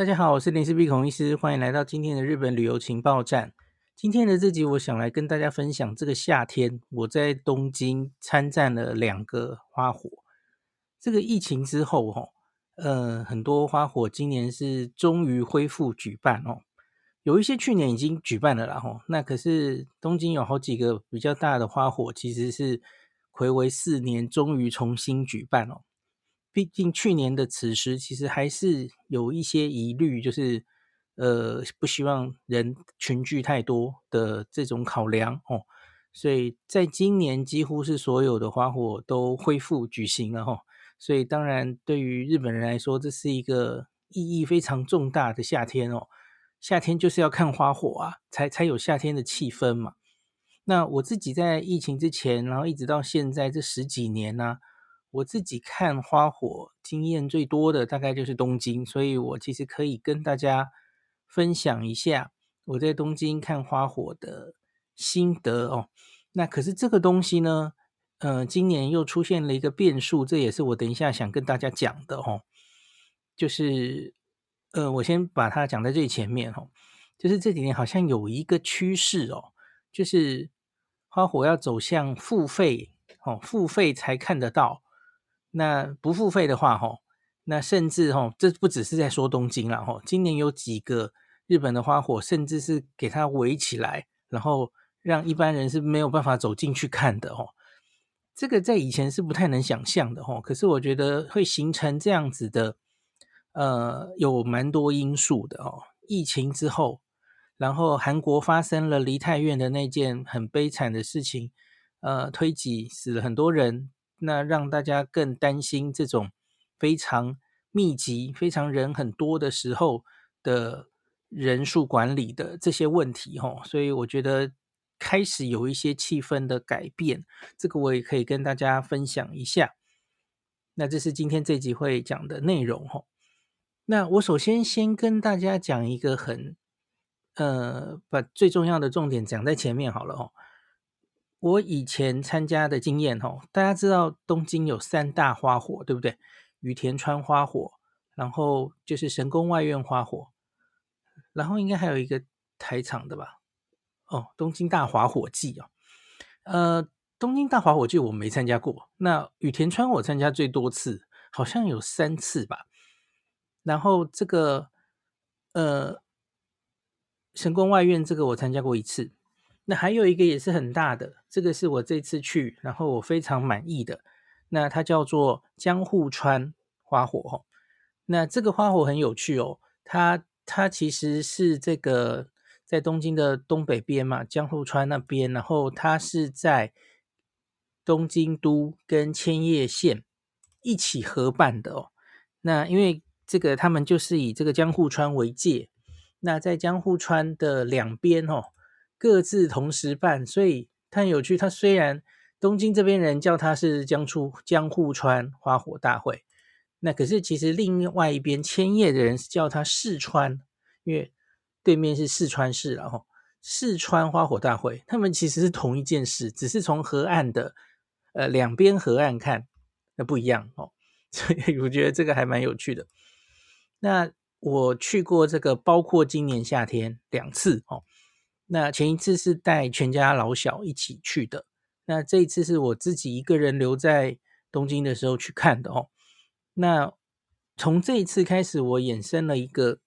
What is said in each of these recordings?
大家好，我是林氏鼻孔医师，欢迎来到今天的日本旅游情报站。今天的这集，我想来跟大家分享这个夏天我在东京参战了两个花火。这个疫情之后，哈，呃，很多花火今年是终于恢复举办哦。有一些去年已经举办了啦，哈。那可是东京有好几个比较大的花火，其实是睽违四年，终于重新举办哦。毕竟去年的此时，其实还是有一些疑虑，就是呃不希望人群聚太多的这种考量哦，所以在今年几乎是所有的花火都恢复举行了哈、所以当然对于日本人来说，这是一个意义非常重大的夏天哦，夏天就是要看花火啊，才才有夏天的气氛嘛。那我自己在疫情之前，然后一直到现在这十几年呢、我自己看花火经验最多的大概就是东京，所以我其实可以跟大家分享一下我在东京看花火的心得哦。那可是这个东西呢，呃，今年又出现了一个变数，这也是我等一下想跟大家讲的哦。就是，呃，我先把它讲在最前面哦，就是这几年好像有一个趋势哦，就是花火要走向付费哦，付费才看得到。那不付费的话，吼，那甚至吼，这不只是在说东京了，吼，今年有几个日本的花火，甚至是给它围起来，然后让一般人是没有办法走进去看的，吼，这个在以前是不太能想象的，吼，可是我觉得会形成这样子的，呃，有蛮多因素的，哦，疫情之后，然后韩国发生了梨泰院的那件很悲惨的事情，呃，推挤死了很多人。那让大家更担心这种非常密集、非常人很多的时候的人数管理的这些问题，吼，所以我觉得开始有一些气氛的改变，这个我也可以跟大家分享一下。那这是今天这集会讲的内容，吼。那我首先先跟大家讲一个很，呃，把最重要的重点讲在前面好了，吼。我以前参加的经验，哦，大家知道东京有三大花火，对不对？羽田川花火，然后就是神宫外苑花火，然后应该还有一个台场的吧？哦，东京大滑火祭哦。呃，东京大滑火祭我没参加过，那羽田川我参加最多次，好像有三次吧。然后这个呃，神宫外苑这个我参加过一次。那还有一个也是很大的，这个是我这次去，然后我非常满意的。那它叫做江户川花火哦。那这个花火很有趣哦，它它其实是这个在东京的东北边嘛，江户川那边，然后它是在东京都跟千叶县一起合办的哦。那因为这个他们就是以这个江户川为界，那在江户川的两边哦。各自同时办，所以它很有趣。它虽然东京这边人叫它是江出江户川花火大会，那可是其实另外一边千叶的人是叫它四川，因为对面是四川市，然后四川花火大会，他们其实是同一件事，只是从河岸的呃两边河岸看，那不一样哦。所以我觉得这个还蛮有趣的。那我去过这个，包括今年夏天两次哦。那前一次是带全家老小一起去的，那这一次是我自己一个人留在东京的时候去看的哦。那从这一次开始，我衍生了一个，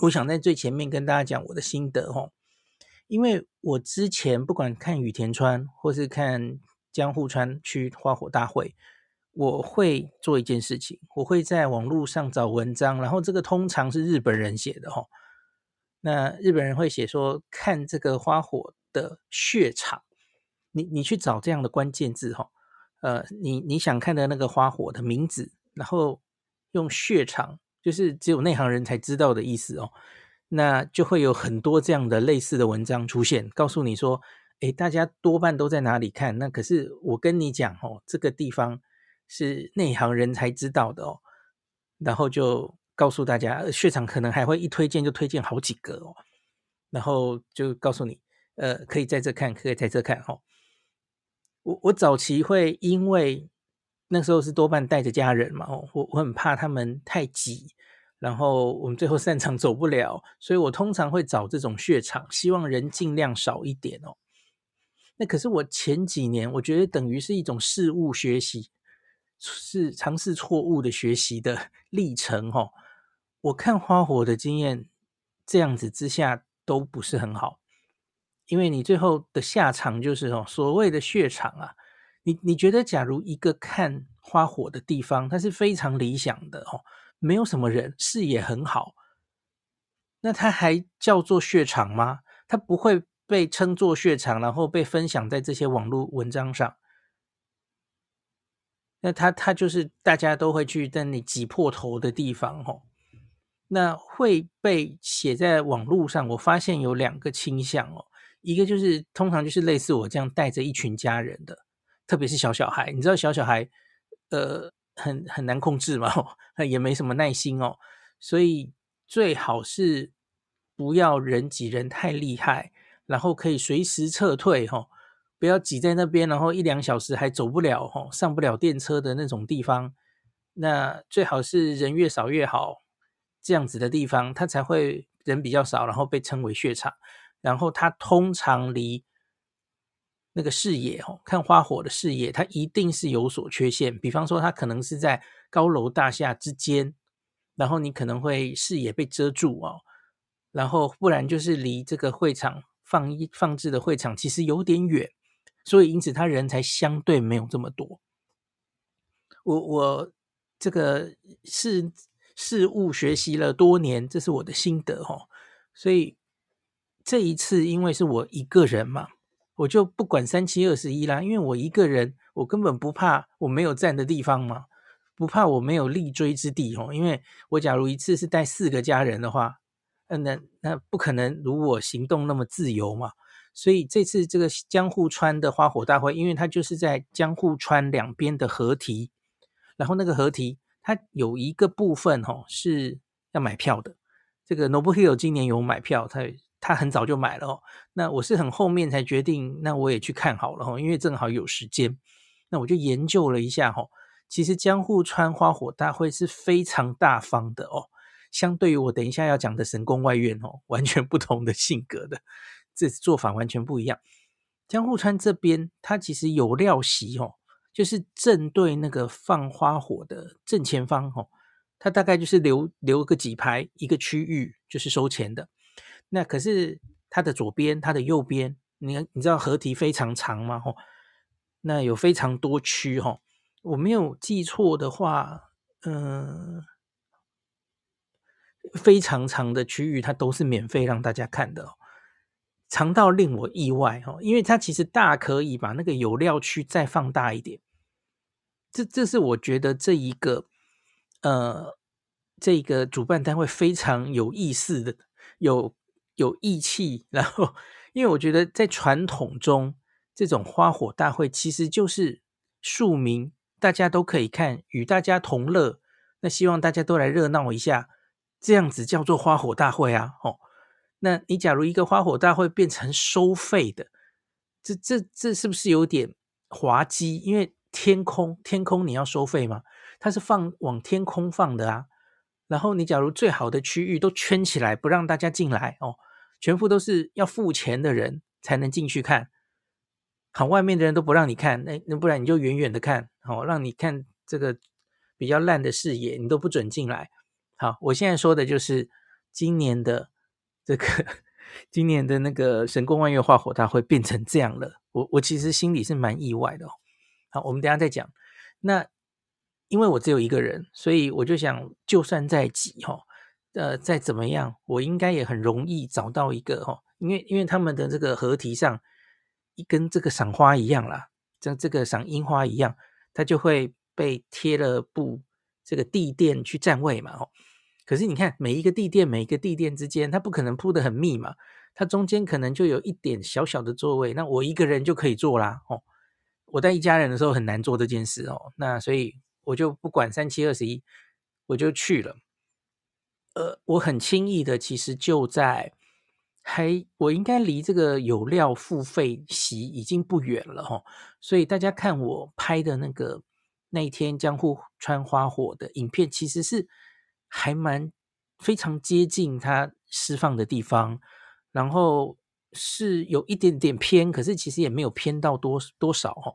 我想在最前面跟大家讲我的心得哦。因为我之前不管看羽田川或是看江户川区花火大会，我会做一件事情，我会在网络上找文章，然后这个通常是日本人写的哦。那日本人会写说，看这个花火的穴场，你你去找这样的关键字哈，呃，你你想看的那个花火的名字，然后用穴场，就是只有内行人才知道的意思哦，那就会有很多这样的类似的文章出现，告诉你说，诶，大家多半都在哪里看？那可是我跟你讲哦，这个地方是内行人才知道的哦，然后就。告诉大家，血场可能还会一推荐就推荐好几个哦，然后就告诉你，呃，可以在这看，可以在这看哦。我我早期会因为那时候是多半带着家人嘛，我我很怕他们太挤，然后我们最后散场走不了，所以我通常会找这种血场，希望人尽量少一点哦。那可是我前几年，我觉得等于是一种事物学习，是尝试错误的学习的 历程哦。我看花火的经验，这样子之下都不是很好，因为你最后的下场就是哦，所谓的血场啊，你你觉得假如一个看花火的地方，它是非常理想的哦。没有什么人，视野很好，那它还叫做血场吗？它不会被称作血场，然后被分享在这些网络文章上。那它它就是大家都会去但你挤破头的地方，哦，那会被写在网络上。我发现有两个倾向哦，一个就是通常就是类似我这样带着一群家人的，特别是小小孩，你知道小小孩，呃。很很难控制嘛，也没什么耐心哦，所以最好是不要人挤人太厉害，然后可以随时撤退哈，不要挤在那边，然后一两小时还走不了哈，上不了电车的那种地方。那最好是人越少越好，这样子的地方它才会人比较少，然后被称为血场，然后它通常离。那个视野哦，看花火的视野，它一定是有所缺陷。比方说，它可能是在高楼大厦之间，然后你可能会视野被遮住哦。然后不然就是离这个会场放一放置的会场其实有点远，所以因此他人才相对没有这么多。我我这个是事物学习了多年，这是我的心得哦。所以这一次因为是我一个人嘛。我就不管三七二十一啦，因为我一个人，我根本不怕我没有站的地方嘛，不怕我没有立锥之地哦。因为我假如一次是带四个家人的话，嗯那那不可能如我行动那么自由嘛。所以这次这个江户川的花火大会，因为它就是在江户川两边的河堤，然后那个河堤它有一个部分哦是要买票的。这个 Nobuhiro 今年有买票，他。他很早就买了哦，那我是很后面才决定，那我也去看好了哦，因为正好有时间，那我就研究了一下哈。其实江户川花火大会是非常大方的哦，相对于我等一下要讲的神宫外苑哦，完全不同的性格的，这做法完全不一样。江户川这边它其实有料席哦，就是正对那个放花火的正前方哦，它大概就是留留个几排一个区域，就是收钱的。那可是它的左边，它的右边，你你知道河堤非常长吗？吼，那有非常多区吼，我没有记错的话，嗯、非常长的区域它都是免费让大家看的，长到令我意外哦，因为它其实大可以把那个有料区再放大一点，这这是我觉得这一个呃这个主办单位非常有意思的有。有义气，然后，因为我觉得在传统中，这种花火大会其实就是庶民，大家都可以看，与大家同乐。那希望大家都来热闹一下，这样子叫做花火大会啊！哦，那你假如一个花火大会变成收费的，这这这是不是有点滑稽？因为天空天空你要收费吗？它是放往天空放的啊。然后你假如最好的区域都圈起来，不让大家进来哦，全部都是要付钱的人才能进去看，好，外面的人都不让你看，那那不然你就远远的看，好，让你看这个比较烂的视野，你都不准进来。好，我现在说的就是今年的这个今年的那个神宫外苑花火大会变成这样了，我我其实心里是蛮意外的哦。好，我们等下再讲。那。因为我只有一个人，所以我就想，就算再挤哈，呃，再怎么样，我应该也很容易找到一个哈，因为因为他们的这个合体上，一跟这个赏花一样啦，像这个赏樱花一样，它就会被贴了布这个地垫去占位嘛，哦，可是你看每一个地垫，每一个地垫之间，它不可能铺得很密嘛，它中间可能就有一点小小的座位，那我一个人就可以坐啦，哦，我带一家人的时候很难做这件事哦，那所以。我就不管三七二十一，我就去了。呃，我很轻易的，其实就在还我应该离这个有料付费席已经不远了哈。所以大家看我拍的那个那一天江户川花火的影片，其实是还蛮非常接近它释放的地方，然后是有一点点偏，可是其实也没有偏到多多少哦。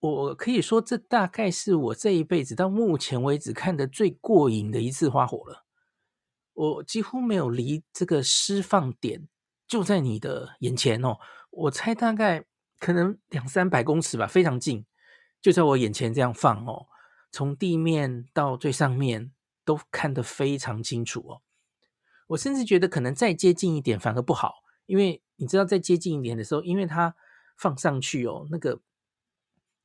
我可以说，这大概是我这一辈子到目前为止看的最过瘾的一次花火了。我几乎没有离这个释放点就在你的眼前哦，我猜大概可能两三百公尺吧，非常近，就在我眼前这样放哦，从地面到最上面都看得非常清楚哦。我甚至觉得可能再接近一点反而不好，因为你知道再接近一点的时候，因为它放上去哦，那个。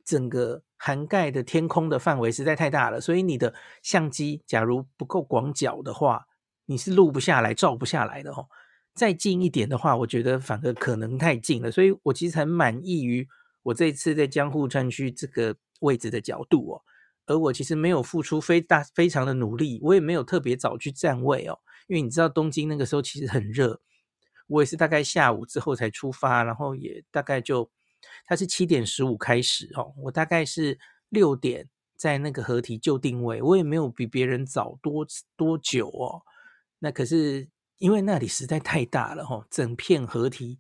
整个涵盖的天空的范围实在太大了，所以你的相机假如不够广角的话，你是录不下来、照不下来的哦。再近一点的话，我觉得反而可能太近了，所以我其实很满意于我这次在江户川区这个位置的角度哦。而我其实没有付出非大非常的努力，我也没有特别早去站位哦，因为你知道东京那个时候其实很热，我也是大概下午之后才出发，然后也大概就。它是七点十五开始哦，我大概是六点在那个合体就定位，我也没有比别人早多多久哦。那可是因为那里实在太大了哦，整片合体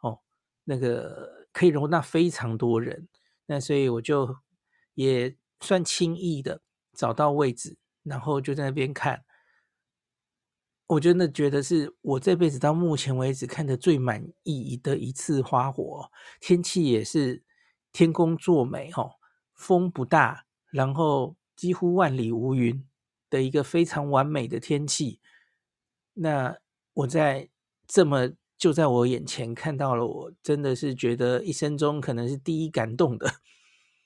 哦，那个可以容纳非常多人，那所以我就也算轻易的找到位置，然后就在那边看。我真的觉得是我这辈子到目前为止看的最满意的一次花火，天气也是天公作美哦，风不大，然后几乎万里无云的一个非常完美的天气。那我在这么就在我眼前看到了，我真的是觉得一生中可能是第一感动的。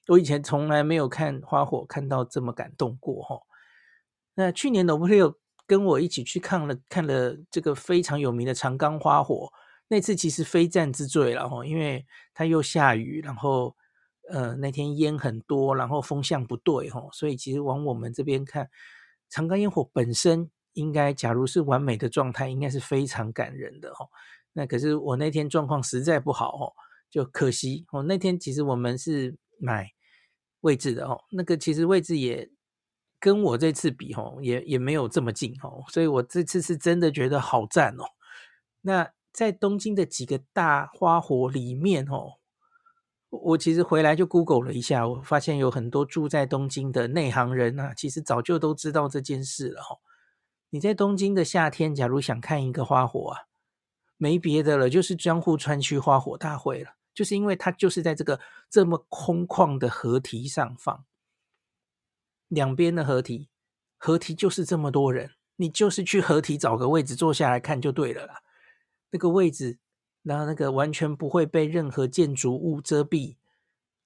我以前从来没有看花火看到这么感动过哈。那去年的五六。跟我一起去看了看了这个非常有名的长冈花火，那次其实非战之罪了哈，因为它又下雨，然后呃那天烟很多，然后风向不对哈，所以其实往我们这边看，长冈烟火本身应该假如是完美的状态，应该是非常感人的哈。那可是我那天状况实在不好哦，就可惜哦。那天其实我们是买位置的哦，那个其实位置也。跟我这次比吼，也也没有这么近哦，所以我这次是真的觉得好赞哦。那在东京的几个大花火里面哦，我其实回来就 Google 了一下，我发现有很多住在东京的内行人啊，其实早就都知道这件事了吼。你在东京的夏天，假如想看一个花火啊，没别的了，就是江户川区花火大会了，就是因为它就是在这个这么空旷的河堤上放。两边的河堤，河堤就是这么多人，你就是去河堤找个位置坐下来看就对了啦。那个位置，然后那个完全不会被任何建筑物遮蔽，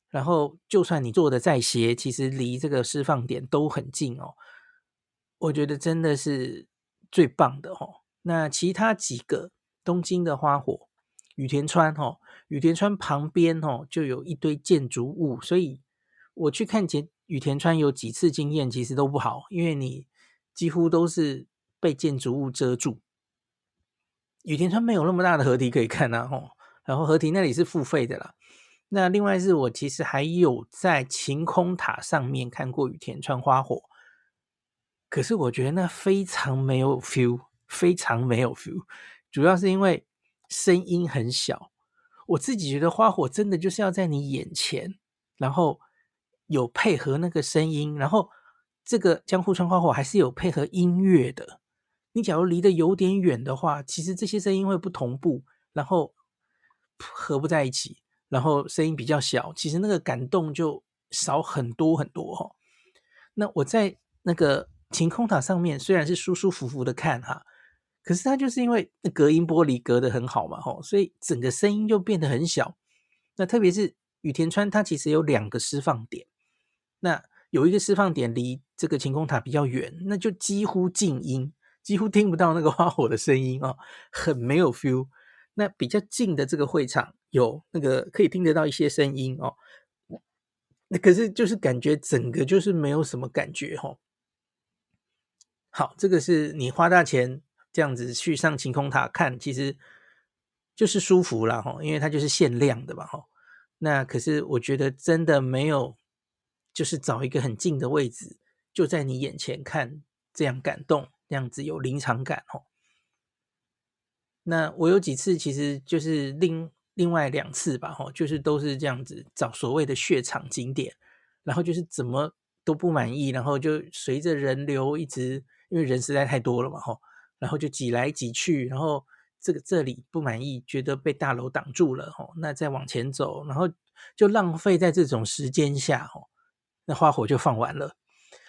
然后就算你坐的再斜，其实离这个释放点都很近哦。我觉得真的是最棒的哦。那其他几个东京的花火，羽田川哦，羽田川旁边哦就有一堆建筑物，所以我去看前。羽田川有几次经验其实都不好，因为你几乎都是被建筑物遮住。羽田川没有那么大的河堤可以看啊，吼，然后河堤那里是付费的啦。那另外是我其实还有在晴空塔上面看过羽田川花火，可是我觉得那非常没有 feel，非常没有 feel，主要是因为声音很小。我自己觉得花火真的就是要在你眼前，然后。有配合那个声音，然后这个江户川花火还是有配合音乐的。你假如离得有点远的话，其实这些声音会不同步，然后合不在一起，然后声音比较小，其实那个感动就少很多很多哈。那我在那个晴空塔上面，虽然是舒舒服服的看哈，可是它就是因为隔音玻璃隔得很好嘛，吼，所以整个声音就变得很小。那特别是羽田川，它其实有两个释放点。那有一个释放点离这个晴空塔比较远，那就几乎静音，几乎听不到那个花火的声音哦，很没有 feel。那比较近的这个会场有那个可以听得到一些声音哦，那可是就是感觉整个就是没有什么感觉哦。好，这个是你花大钱这样子去上晴空塔看，其实就是舒服啦哈，因为它就是限量的嘛哈。那可是我觉得真的没有。就是找一个很近的位置，就在你眼前看，这样感动。这样子有临场感哦。那我有几次其实就是另另外两次吧，哈，就是都是这样子找所谓的血场景点，然后就是怎么都不满意，然后就随着人流一直，因为人实在太多了嘛，哈，然后就挤来挤去，然后这个这里不满意，觉得被大楼挡住了，哈，那再往前走，然后就浪费在这种时间下，哈，那花火就放完了，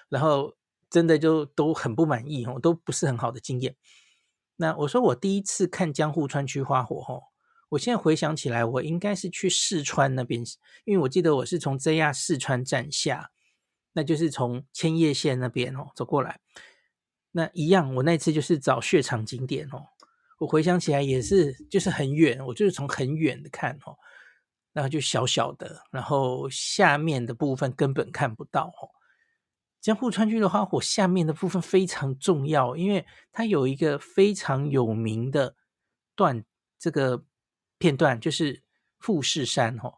然后真的就都很不满意，哈，都不是很好的经验。那我说我第一次看江户川区花火吼，我现在回想起来，我应该是去四川那边，因为我记得我是从 JR 四川站下，那就是从千叶县那边哦走过来。那一样，我那次就是找血场景点哦，我回想起来也是，就是很远，我就是从很远的看哦，然后就小小的，然后下面的部分根本看不到哦。江户川区的花火下面的部分非常重要，因为它有一个非常有名的段，这个片段就是富士山哦，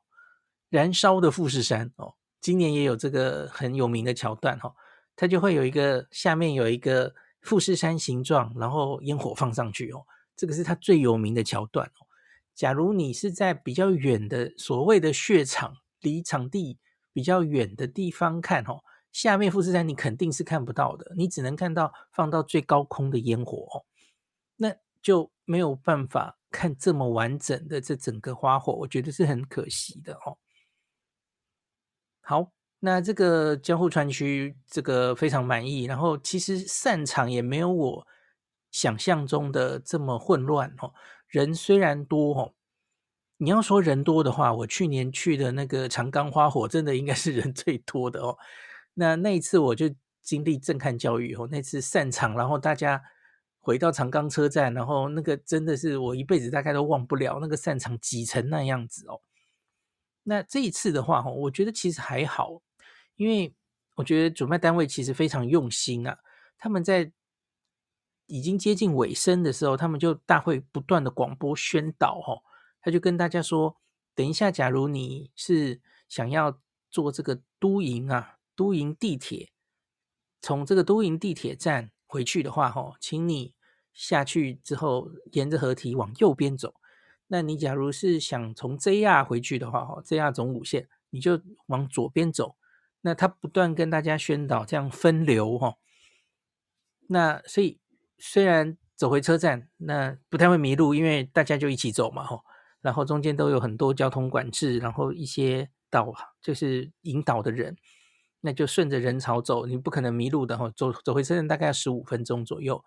燃烧的富士山哦，今年也有这个很有名的桥段哈，它就会有一个下面有一个富士山形状，然后烟火放上去哦，这个是它最有名的桥段哦。假如你是在比较远的所谓的雪场，离场地比较远的地方看哦。下面富士山你肯定是看不到的，你只能看到放到最高空的烟火哦，那就没有办法看这么完整的这整个花火，我觉得是很可惜的哦。好，那这个江户川区这个非常满意，然后其实散场也没有我想象中的这么混乱哦，人虽然多哦，你要说人多的话，我去年去的那个长冈花火真的应该是人最多的哦。那那一次我就经历震撼教育哦，那次散场，然后大家回到长冈车站，然后那个真的是我一辈子大概都忘不了那个散场挤成那样子哦。那这一次的话，我觉得其实还好，因为我觉得主办单位其实非常用心啊。他们在已经接近尾声的时候，他们就大会不断的广播宣导哦，他就跟大家说，等一下，假如你是想要坐这个都营啊。都营地铁，从这个都营地铁站回去的话，吼，请你下去之后沿着河堤往右边走。那你假如是想从 JR 回去的话，吼，JR 总武线，你就往左边走。那他不断跟大家宣导这样分流，吼。那所以虽然走回车站，那不太会迷路，因为大家就一起走嘛，吼。然后中间都有很多交通管制，然后一些导就是引导的人。那就顺着人潮走，你不可能迷路的哈。走走回车站大概要十五分钟左右。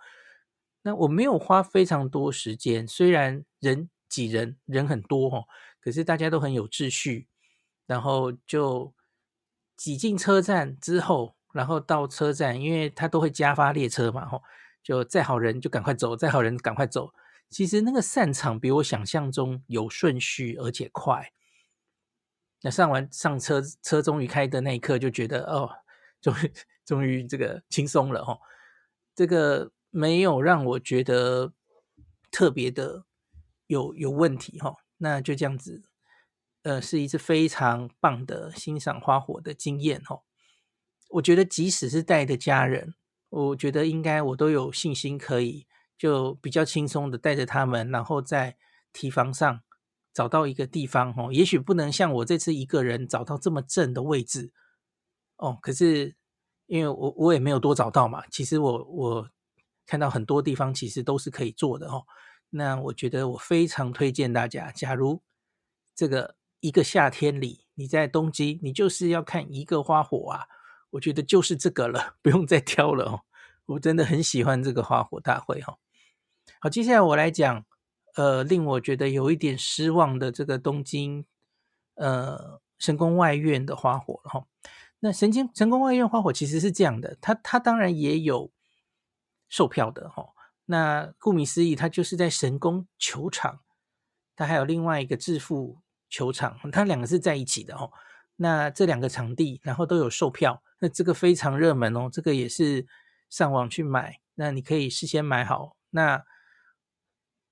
那我没有花非常多时间，虽然人挤人，人很多哈，可是大家都很有秩序。然后就挤进车站之后，然后到车站，因为他都会加发列车嘛，吼，就载好人就赶快走，载好人赶快走。其实那个散场比我想象中有顺序，而且快。那上完上车，车终于开的那一刻，就觉得哦，终于终于这个轻松了哦。这个没有让我觉得特别的有有问题吼。那就这样子，呃，是一次非常棒的欣赏花火的经验哦。我觉得即使是带着家人，我觉得应该我都有信心可以就比较轻松的带着他们，然后在提防上。找到一个地方哦，也许不能像我这次一个人找到这么正的位置哦。可是因为我我也没有多找到嘛，其实我我看到很多地方其实都是可以做的哦。那我觉得我非常推荐大家，假如这个一个夏天里你在东京，你就是要看一个花火啊，我觉得就是这个了，不用再挑了哦。我真的很喜欢这个花火大会哈。好，接下来我来讲。呃，令我觉得有一点失望的这个东京，呃，神宫外苑的花火哈。那神经神宫外苑花火其实是这样的，它它当然也有售票的哈。那顾名思义，它就是在神宫球场，它还有另外一个致富球场，它两个是在一起的哦。那这两个场地，然后都有售票，那这个非常热门哦。这个也是上网去买，那你可以事先买好那。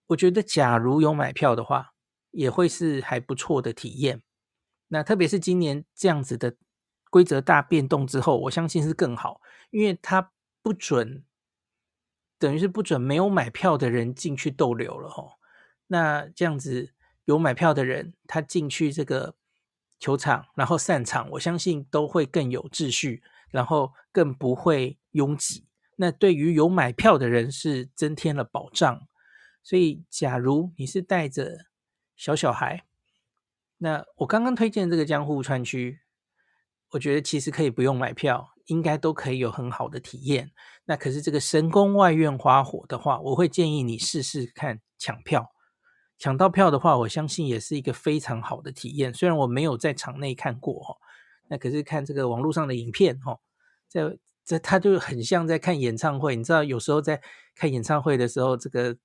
我觉得，假如有买票的话，也会是还不错的体验。那特别是今年这样子的规则大变动之后，我相信是更好，因为它不准等于是不准没有买票的人进去逗留了哦。那这样子有买票的人，他进去这个球场，然后散场，我相信都会更有秩序，然后更不会拥挤。那对于有买票的人是增添了保障。所以，假如你是带着小小孩，那我刚刚推荐这个江户川区，我觉得其实可以不用买票，应该都可以有很好的体验。那可是这个神宫外苑花火的话，我会建议你试试看抢票。抢到票的话，我相信也是一个非常好的体验。虽然我没有在场内看过哈，那可是看这个网络上的影片哈，在这他就很像在看演唱会。你知道，有时候在看演唱会的时候，这个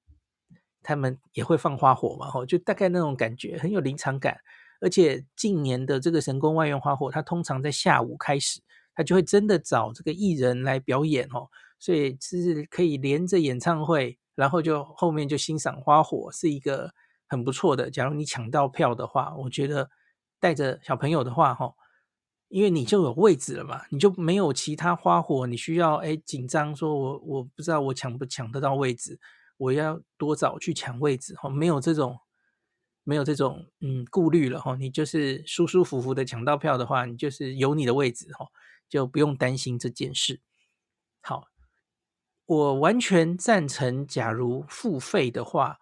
他们也会放花火嘛，哈，就大概那种感觉，很有临场感。而且近年的这个神宫外苑花火，它通常在下午开始，它就会真的找这个艺人来表演哦，所以是可以连着演唱会，然后就后面就欣赏花火，是一个很不错的。假如你抢到票的话，我觉得带着小朋友的话，哈，因为你就有位置了嘛，你就没有其他花火，你需要哎紧张，说我我不知道我抢不抢得到位置，我要多早去抢位置，哈，没有这种。没有这种嗯顾虑了哈，你就是舒舒服服的抢到票的话，你就是有你的位置哈，就不用担心这件事。好，我完全赞成，假如付费的话，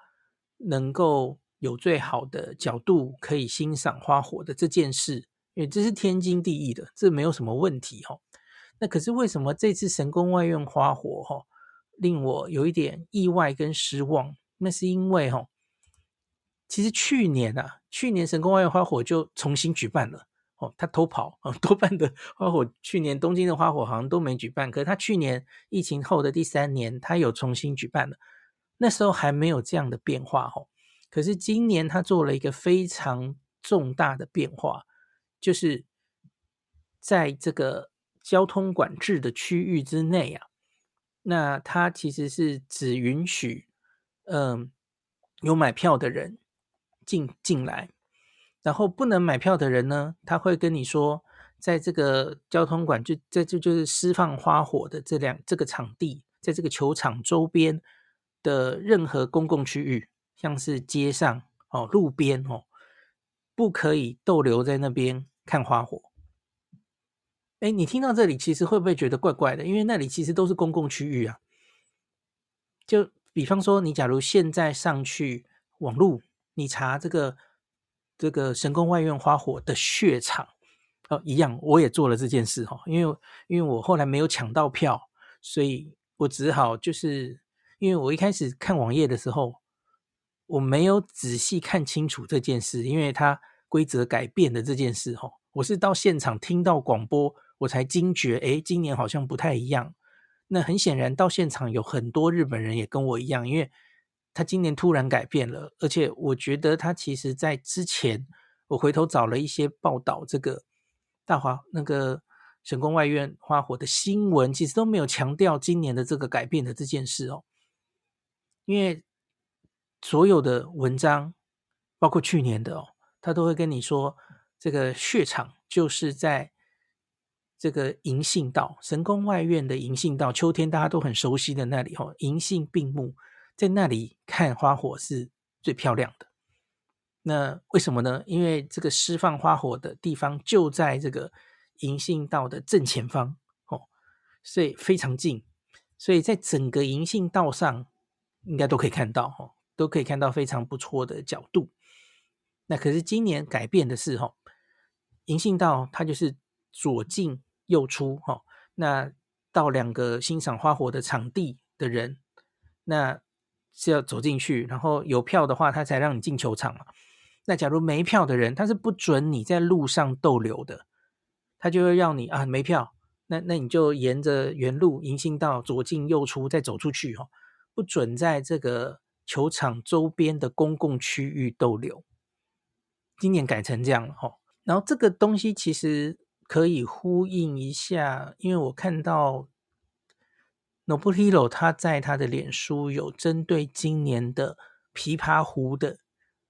能够有最好的角度可以欣赏花火的这件事，因为这是天经地义的，这没有什么问题哈。那可是为什么这次神宫外苑花火哈令我有一点意外跟失望？那是因为哈。其实去年啊，去年神宫外苑花火就重新举办了哦，他偷跑啊，多半的花火，去年东京的花火好像都没举办，可是他去年疫情后的第三年，他有重新举办了，那时候还没有这样的变化哦，可是今年他做了一个非常重大的变化，就是在这个交通管制的区域之内啊，那他其实是只允许嗯有买票的人。进进来，然后不能买票的人呢，他会跟你说，在这个交通管制，在这就是释放花火的这两这个场地，在这个球场周边的任何公共区域，像是街上哦、路边哦，不可以逗留在那边看花火。哎，你听到这里，其实会不会觉得怪怪的？因为那里其实都是公共区域啊。就比方说，你假如现在上去网路。你查这个这个神宫外苑花火的血场哦，一样，我也做了这件事哈，因为因为我后来没有抢到票，所以我只好就是因为我一开始看网页的时候，我没有仔细看清楚这件事，因为它规则改变的这件事哈，我是到现场听到广播，我才惊觉，诶，今年好像不太一样。那很显然，到现场有很多日本人也跟我一样，因为。他今年突然改变了，而且我觉得他其实在之前，我回头找了一些报道，这个大华那个神宫外苑花火的新闻，其实都没有强调今年的这个改变的这件事哦。因为所有的文章，包括去年的哦，他都会跟你说，这个血场就是在这个银杏道，神宫外苑的银杏道，秋天大家都很熟悉的那里哦，银杏并木。在那里看花火是最漂亮的。那为什么呢？因为这个释放花火的地方就在这个银杏道的正前方哦，所以非常近。所以在整个银杏道上，应该都可以看到哦，都可以看到非常不错的角度。那可是今年改变的是哦，银杏道它就是左进右出哦。那到两个欣赏花火的场地的人，那。是要走进去，然后有票的话，他才让你进球场嘛。那假如没票的人，他是不准你在路上逗留的，他就会让你啊没票，那那你就沿着原路银杏道左进右出再走出去哦，不准在这个球场周边的公共区域逗留。今年改成这样了哈，然后这个东西其实可以呼应一下，因为我看到。Nobuhiro 他在他的脸书有针对今年的琵琶湖的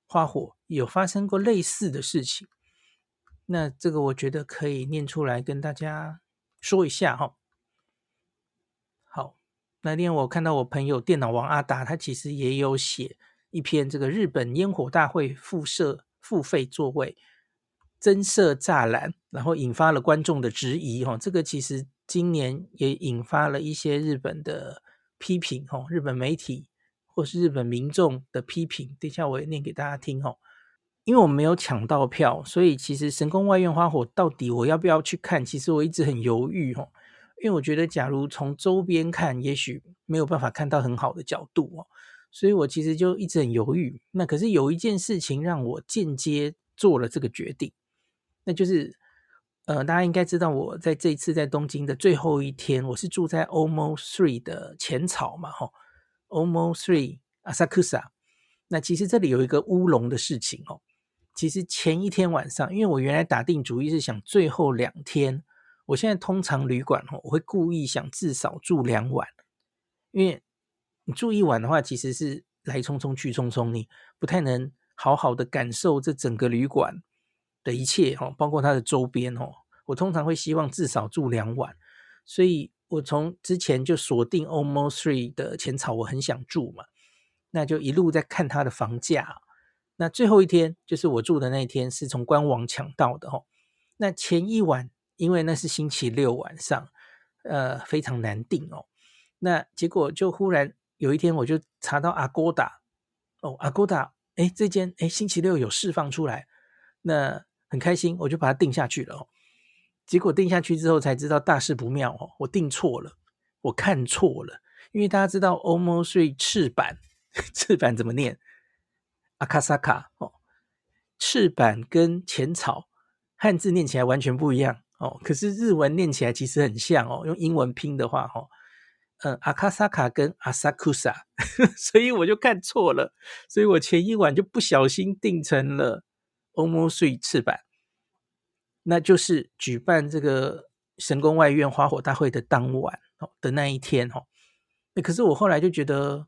花火有发生过类似的事情，那这个我觉得可以念出来跟大家说一下哈。好，那天我看到我朋友电脑王阿达，他其实也有写一篇这个日本烟火大会附设付费座位增设栅栏，然后引发了观众的质疑。哈，这个其实今年也引发了一些日本的批评。哈，日本媒体或是日本民众的批评。等一下我也念给大家听。哈，因为我没有抢到票，所以其实神宫外苑花火到底我要不要去看？其实我一直很犹豫。哈。因为我觉得，假如从周边看，也许没有办法看到很好的角度哦，所以我其实就一直很犹豫。那可是有一件事情让我间接做了这个决定，那就是，呃，大家应该知道，我在这一次在东京的最后一天，我是住在 OMO Three 的浅草嘛，哈，OMO Three Asakusa。那其实这里有一个乌龙的事情哦，其实前一天晚上，因为我原来打定主意是想最后两天。我现在通常旅馆哦，我会故意想至少住两晚，因为你住一晚的话，其实是来匆匆去匆匆，你不太能好好的感受这整个旅馆的一切哦，包括它的周边哦。我通常会希望至少住两晚，所以我从之前就锁定 Almost Three 的浅草，我很想住嘛，那就一路在看它的房价。那最后一天就是我住的那一天，是从官网抢到的哦。那前一晚。因为那是星期六晚上，呃，非常难订哦。那结果就忽然有一天，我就查到 Agoda 哦，Agoda，哎，这间哎星期六有释放出来，那很开心，我就把它定下去了哦。结果定下去之后才知道大事不妙哦，我定错了，我看错了。因为大家知道 OMO 3赤坂，赤坂怎么念？阿卡萨卡哦，赤坂跟浅草汉字念起来完全不一样。哦，可是日文念起来其实很像哦，用英文拼的话，哦，嗯，阿卡萨卡跟阿萨库萨，所以我就看错了，所以我前一晚就不小心定成了 OMO 3赤坂，那就是举办这个神宫外苑花火大会的当晚哦的那一天哦，那可是我后来就觉得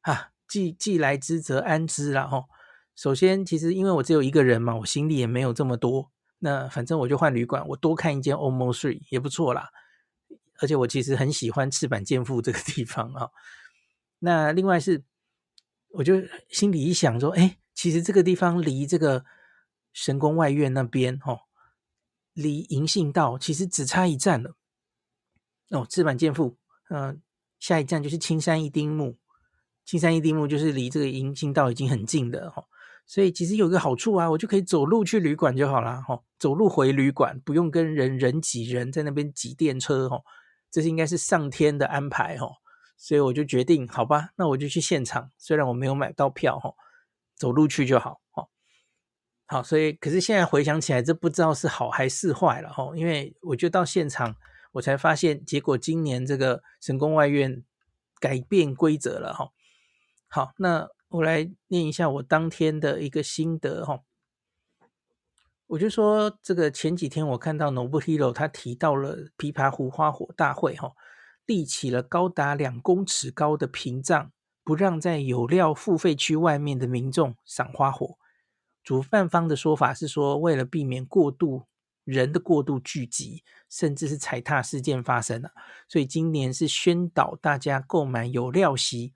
啊，既既来之则安之啦哦，首先，其实因为我只有一个人嘛，我行李也没有这么多。那反正我就换旅馆，我多看一间 OMO 3也不错啦。而且我其实很喜欢赤坂见附这个地方啊。那另外是，我就心里一想说，哎，其实这个地方离这个神宫外苑那边哦，离银杏道其实只差一站了。哦，赤坂见富，嗯、下一站就是青山一丁目。青山一丁目就是离这个银杏道已经很近的哈。所以其实有个好处啊，我就可以走路去旅馆就好了哈，走路回旅馆不用跟人人挤人，在那边挤电车哈，这是应该是上天的安排哈，所以我就决定好吧，那我就去现场，虽然我没有买到票哈，走路去就好。好，所以可是现在回想起来，这不知道是好还是坏了哈，因为我就到现场，我才发现结果今年这个神宫外苑改变规则了哈。好，那。我来念一下我当天的一个心得哈，我就说这个前几天我看到 Nobuhiro 他提到了琵琶湖花火大会哈，立起了高达两公尺高的屏障，不让在有料付费区外面的民众赏花火。主办方的说法是说，为了避免过度人的过度聚集，甚至是踩踏事件发生了，所以今年是宣导大家购买有料席。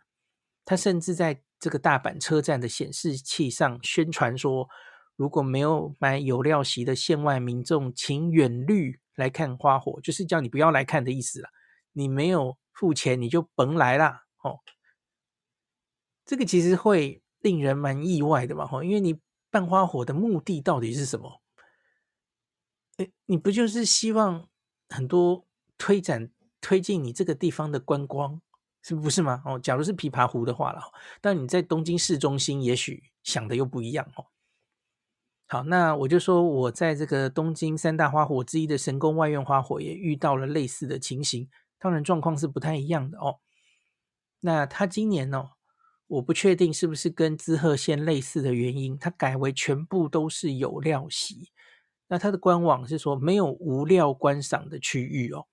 他甚至在这个大阪车站的显示器上宣传说，如果没有买有料席的县外民众，请远虑来看花火，就是叫你不要来看的意思了。你没有付钱，你就甭来啦。哦，这个其实会令人蛮意外的嘛，因为你办花火的目的到底是什么？诶，你不就是希望很多推展推进你这个地方的观光？是不是吗？哦，假如是琵琶湖的话了，但你在东京市中心，也许想的又不一样哦。好，那我就说我在这个东京三大花火之一的神宫外苑花火也遇到了类似的情形，当然状况是不太一样的哦。那他今年呢、我不确定是不是跟滋贺县类似的原因，他改为全部都是有料席。那他的官网是说没有无料观赏的区域哦。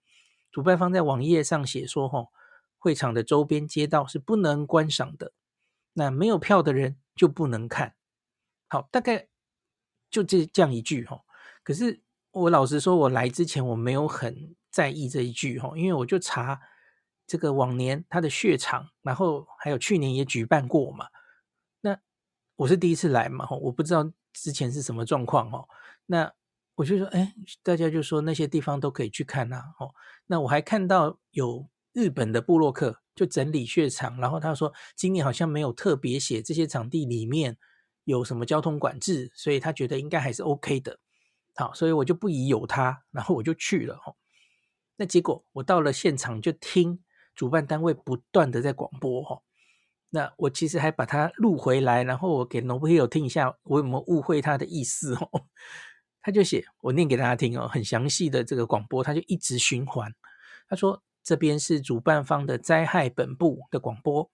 主办方在网页上写说，哦，会场的周边街道是不能观赏的，那没有票的人就不能看。好，大概就这这样一句哈。可是我老实说，我来之前我没有很在意这一句哈，因为我就查这个往年他的血场，然后还有去年也举办过嘛。那我是第一次来嘛，我不知道之前是什么状况哦。那我就说，哎，大家就说那些地方都可以去看呐。哦，那我还看到有日本的部落客就整理血场，然后他说今年好像没有特别写这些场地里面有什么交通管制，所以他觉得应该还是 OK 的。好，所以我就不疑有他，然后我就去了。哦，那结果我到了现场就听主办单位不断的在广播。哦，那我其实还把它录回来，然后我给 Nobuhiro 听一下，我有没有误会他的意思？哦。他就写，我念给大家听哦，很详细的这个广播，他就一直循环。他说：“这边是主办方的灾害本部的广播。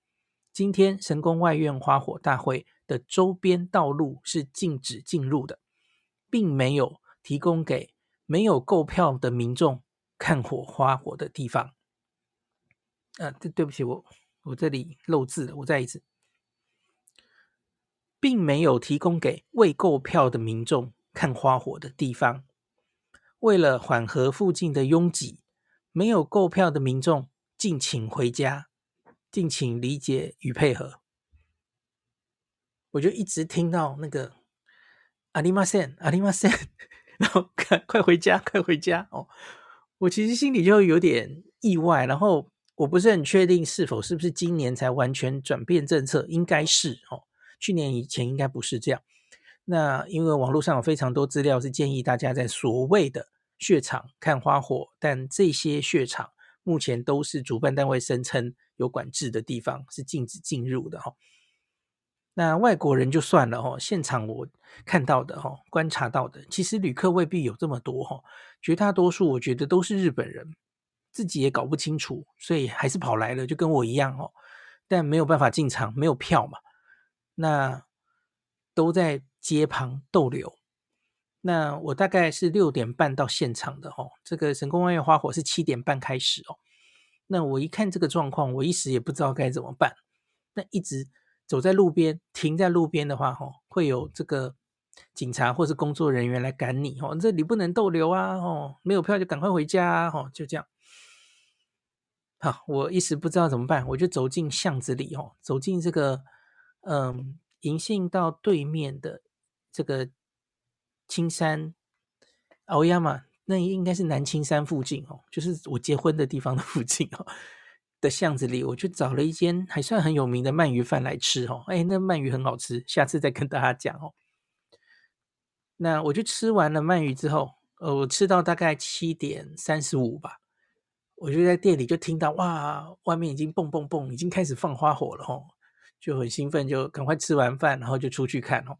今天神宫外苑花火大会的周边道路是禁止进入的，并没有提供给没有购票的民众看火花火的地方。”啊，对，对不起，我我这里漏字了，我再一次，并没有提供给未购票的民众。看花火的地方，为了缓和附近的拥挤，没有购票的民众敬请回家，敬请理解与配合。我就一直听到那个阿里马森，阿里马森，然后快快回家，快回家哦！我其实心里就有点意外，然后我不是很确定是否是不是今年才完全转变政策，应该是哦，去年以前应该不是这样。那因为网络上有非常多资料是建议大家在所谓的血场看花火，但这些血场目前都是主办单位声称有管制的地方，是禁止进入的哈。那外国人就算了哦，现场我看到的哈，观察到的，其实旅客未必有这么多哈，绝大多数我觉得都是日本人，自己也搞不清楚，所以还是跑来了，就跟我一样哦，但没有办法进场，没有票嘛，那都在。街旁逗留，那我大概是六点半到现场的哦。这个神宫外苑花火是七点半开始哦。那我一看这个状况，我一时也不知道该怎么办。那一直走在路边，停在路边的话，哦，会有这个警察或是工作人员来赶你哦。这里不能逗留啊，哦，没有票就赶快回家啊，哦，就这样。好，我一时不知道怎么办，我就走进巷子里哦，走进这个嗯银杏道对面的。这个青山熬鸭嘛，那应该是南青山附近哦，就是我结婚的地方的附近哦的巷子里，我就找了一间还算很有名的鳗鱼饭来吃哦。哎，那鳗鱼很好吃，下次再跟大家讲哦。那我就吃完了鳗鱼之后，呃，我吃到大概七点三十五吧，我就在店里就听到哇，外面已经蹦蹦蹦，已经开始放花火了哦，就很兴奋，就赶快吃完饭，然后就出去看哦。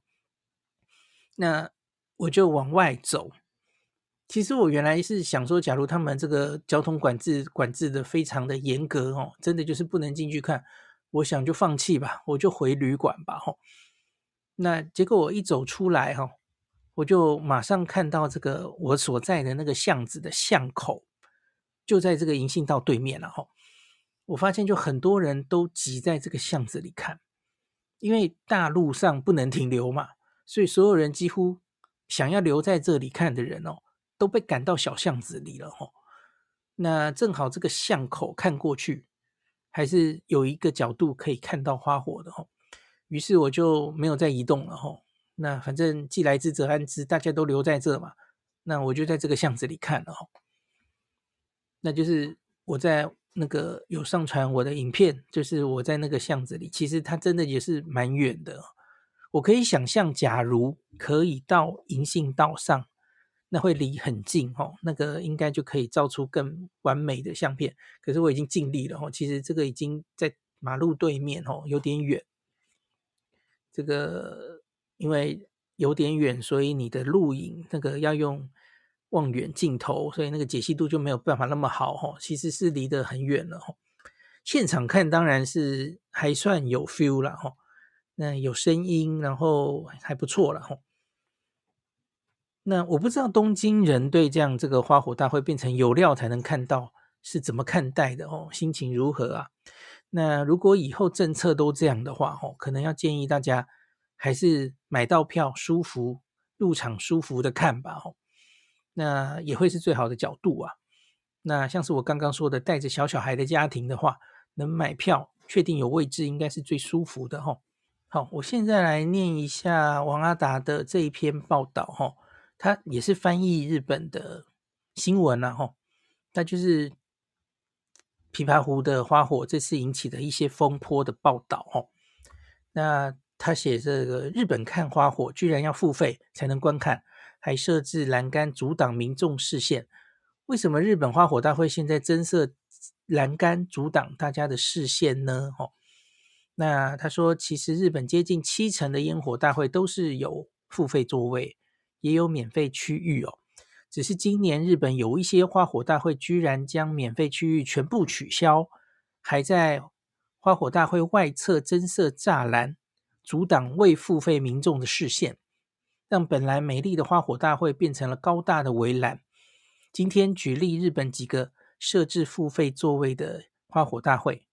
那我就往外走。其实我原来是想说，假如他们这个交通管制管制的非常的严格哦，真的就是不能进去看，我想就放弃吧，我就回旅馆吧。吼，那结果我一走出来哈，我就马上看到这个我所在的那个巷子的巷口，就在这个银杏道对面了。哈，我发现就很多人都挤在这个巷子里看，因为大路上不能停留嘛。所以所有人几乎想要留在这里看的人哦，都被赶到小巷子里了哦。那正好这个巷口看过去，还是有一个角度可以看到花火的哦。于是我就没有再移动了哦。那反正既来之则安之，大家都留在这嘛。那我就在这个巷子里看了哦。那就是我在那个有上传我的影片，就是我在那个巷子里，其实它真的也是蛮远的。我可以想象，假如可以到银杏道上，那会离很近哦，那个应该就可以照出更完美的相片。可是我已经尽力了哦，其实这个已经在马路对面哦，有点远。这个因为有点远，所以你的录影那个要用望远镜头，所以那个解析度就没有办法那么好哦。其实是离得很远了哦。现场看当然是还算有 feel 了哦。那有声音，然后还不错了吼。那我不知道东京人对这样这个花火大会变成有料才能看到是怎么看待的哦，心情如何啊？那如果以后政策都这样的话哦，可能要建议大家还是买到票舒服入场舒服的看吧哦。那也会是最好的角度啊。那像是我刚刚说的，带着小小孩的家庭的话，能买票确定有位置，应该是最舒服的哈。好，我现在来念一下王阿达的这一篇报道哈，他也是翻译日本的新闻啊哈，他就是琵琶湖的花火这次引起的一些风波的报道哦。那他写这个日本看花火居然要付费才能观看，还设置栏杆阻挡民众视线。为什么日本花火大会现在增设栏杆阻挡大家的视线呢？哦，那他说，其实日本接近七成的烟火大会都是有付费座位，也有免费区域哦。只是今年日本有一些花火大会居然将免费区域全部取消，还在花火大会外侧增设栅栏，阻挡未付费民众的视线，让本来美丽的花火大会变成了高大的围栏。今天举例日本几个设置付费座位的花火大会，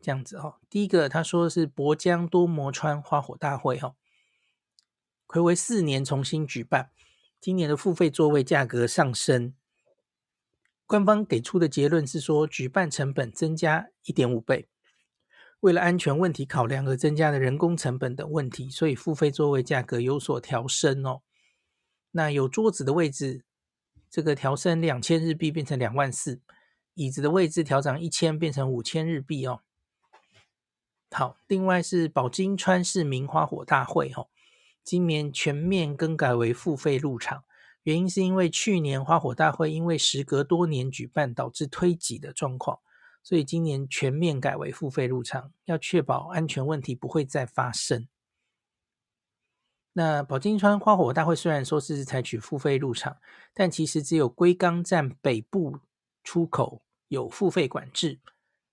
这样子哦。第一个他说是博江多摩川花火大会哈，睽违四年重新举办，今年的付费座位价格上升。官方给出的结论是说，举办成本增加一点五倍，为了安全问题考量而增加的人工成本等问题，所以付费座位价格有所调升哦。那有桌子的位置。这个调升两千日币变成两万四，椅子的位置调涨一千变成五千日币哦。好，另外是宝金川市民花火大会哦，今年全面更改为付费入场，原因是因为去年花火大会因为时隔多年举办导致推挤的状况，所以今年全面改为付费入场，要确保安全问题不会再发生。那宝金川花火大会虽然说是采取付费入场，但其实只有龟冈站北部出口有付费管制，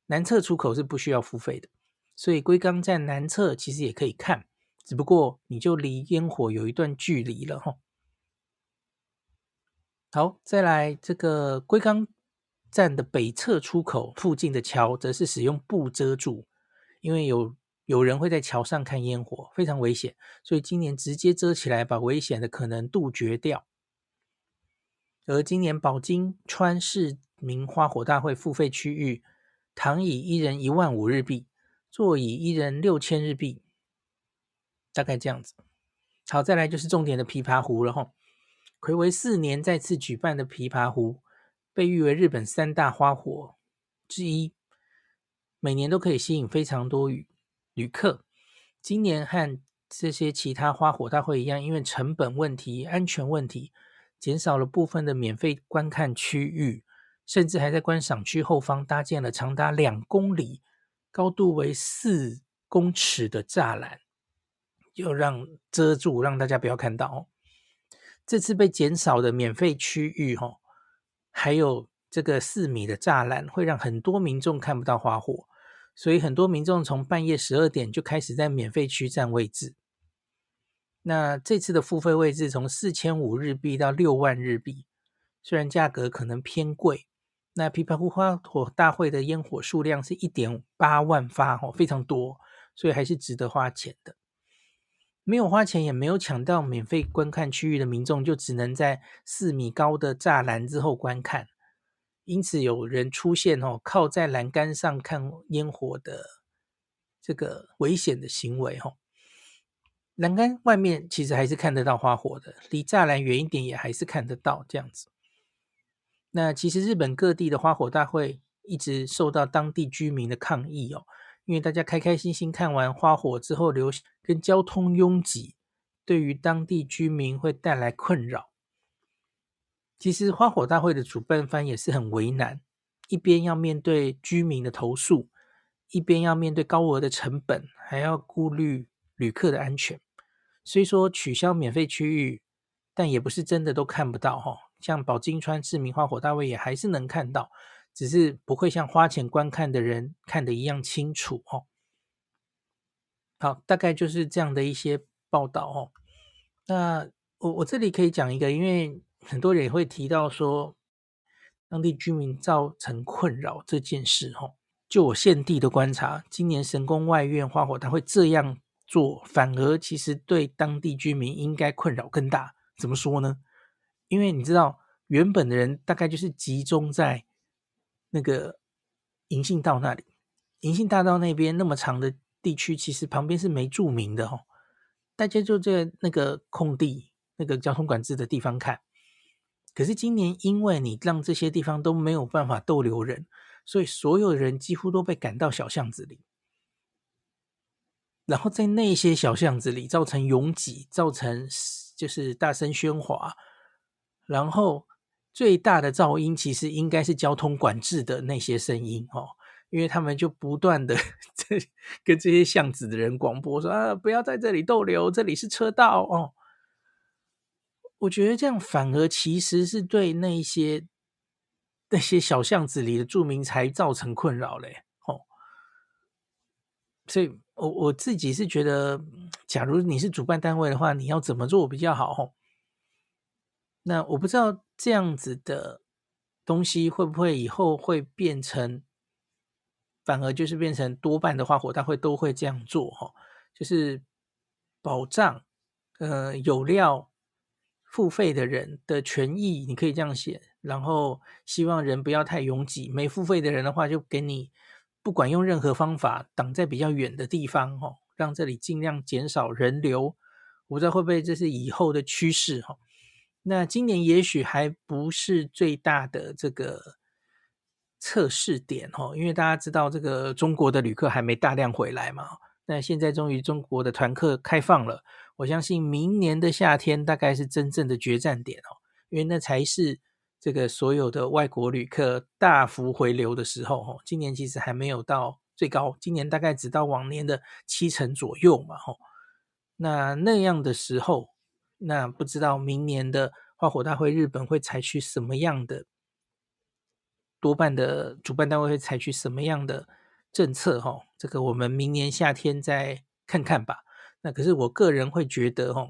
南侧出口是不需要付费的。所以龟冈站南侧其实也可以看，只不过你就离烟火有一段距离了哈。好，再来这个龟冈站的北侧出口附近的桥，则是使用布遮住，因为有。有人会在桥上看烟火，非常危险，所以今年直接遮起来，把危险的可能杜绝掉。而今年宝金川市民花火大会付费区域，躺椅一人一万五日币，座椅一人六千日币，大概这样子。好，再来就是重点的琵琶湖了哈。睽违四年再次举办的琵琶湖，被誉为日本三大花火之一，每年都可以吸引非常多旅。旅客今年和这些其他花火大会一样，因为成本问题、安全问题，减少了部分的免费观看区域，甚至还在观赏区后方搭建了长达两公里、高度为四公尺的栅栏，就让遮住，让大家不要看到。这次被减少的免费区域，哈，还有这个四米的栅栏，会让很多民众看不到花火。所以很多民众从半夜十二点就开始在免费区占位置。那这次的付费位置从四千五日币到六万日币，虽然价格可能偏贵，那琵琶湖花火大会的烟火数量是一点八万发哦，非常多，所以还是值得花钱的。没有花钱也没有抢到免费观看区域的民众，就只能在四米高的栅栏之后观看。因此，有人出现哦，靠在栏杆上看烟火的这个危险的行为哦。栏杆外面其实还是看得到花火的，离栅栏远一点也还是看得到这样子。那其实日本各地的花火大会一直受到当地居民的抗议哦，因为大家开开心心看完花火之后，留跟交通拥挤，对于当地居民会带来困扰。其实花火大会的主办方也是很为难，一边要面对居民的投诉，一边要面对高额的成本，还要顾虑旅客的安全。虽说取消免费区域，但也不是真的都看不到哈。像宝金川市民花火大会也还是能看到，只是不会像花钱观看的人看得一样清楚哦。好，大概就是这样的一些报道哦。那我我这里可以讲一个，因为。很多人也会提到说，当地居民造成困扰这件事。哦，就我现地的观察，今年神宫外苑花火大会这样做，反而其实对当地居民应该困扰更大。怎么说呢？因为你知道，原本的人大概就是集中在那个银杏道那里，银杏大道那边那么长的地区，其实旁边是没著名的哦，大家就在那个空地、那个交通管制的地方看。可是今年因为你让这些地方都没有办法逗留人，所以所有人几乎都被赶到小巷子里，然后在那些小巷子里造成拥挤，造成就是大声喧哗，然后。最大的噪音其实应该是交通管制的那些声音哦，因为他们就不断的 在跟这些巷子的人广播说啊，不要在这里逗留，这里是车道哦。我觉得这样反而其实是对那些那些小巷子里的住民才造成困扰嘞哦。所以我我自己是觉得，假如你是主办单位的话，你要怎么做比较好哦？那我不知道这样子的东西会不会以后会变成，反而就是变成多半的花火大会都会这样做哈，就是保障呃有料付费的人的权益，你可以这样写，然后希望人不要太拥挤，没付费的人的话就给你不管用任何方法挡在比较远的地方哈，让这里尽量减少人流。我不知道会不会这是以后的趋势哈。那今年也许还不是最大的这个测试点哦，因为大家知道这个中国的旅客还没大量回来嘛。那现在终于中国的团客开放了，我相信明年的夏天大概是真正的决战点哦，因为那才是这个所有的外国旅客大幅回流的时候哦。今年其实还没有到最高，今年大概只到往年的七成左右嘛。吼，那那样的时候。那不知道明年的花火大会，日本会采取什么样的？多半的主办单位会采取什么样的政策？哈，这个我们明年夏天再看看吧。那可是我个人会觉得，哈，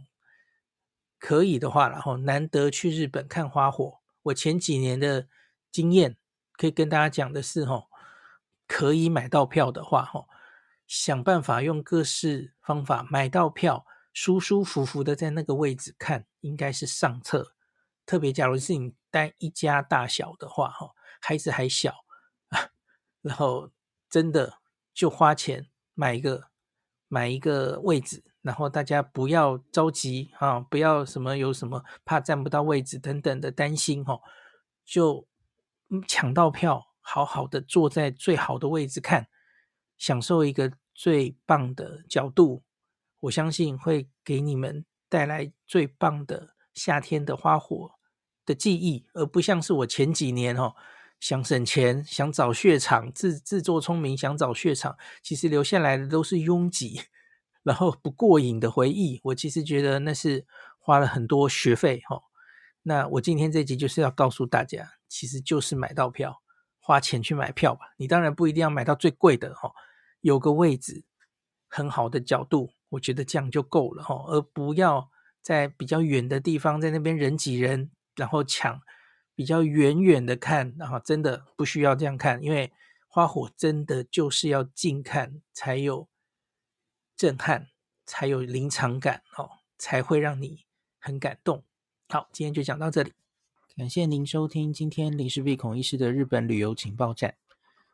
可以的话，然后难得去日本看花火，我前几年的经验可以跟大家讲的是，哈，可以买到票的话，哈，想办法用各式方法买到票。舒舒服服的在那个位置看，应该是上策。特别假如是你带一家大小的话，哈，孩子还小，然后真的就花钱买一个买一个位置，然后大家不要着急啊，不要什么有什么怕占不到位置等等的担心，哈，就抢到票，好好的坐在最好的位置看，享受一个最棒的角度。我相信会给你们带来最棒的夏天的花火的记忆，而不像是我前几年哦，想省钱、想找血场、自自作聪明想找血场，其实留下来的都是拥挤，然后不过瘾的回忆。我其实觉得那是花了很多学费哈。那我今天这集就是要告诉大家，其实就是买到票，花钱去买票吧。你当然不一定要买到最贵的哈，有个位置，很好的角度。我觉得这样就够了哈，而不要在比较远的地方，在那边人挤人，然后抢比较远远的看，然后真的不需要这样看，因为花火真的就是要近看才有震撼，才有临场感哦，才会让你很感动。好，今天就讲到这里，感谢您收听今天林氏璧孔医师的日本旅游情报站。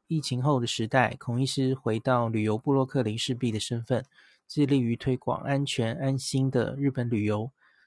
疫情后的时代，孔医师回到旅游部落客林氏璧的身份。致力于推广安全安心的日本旅游，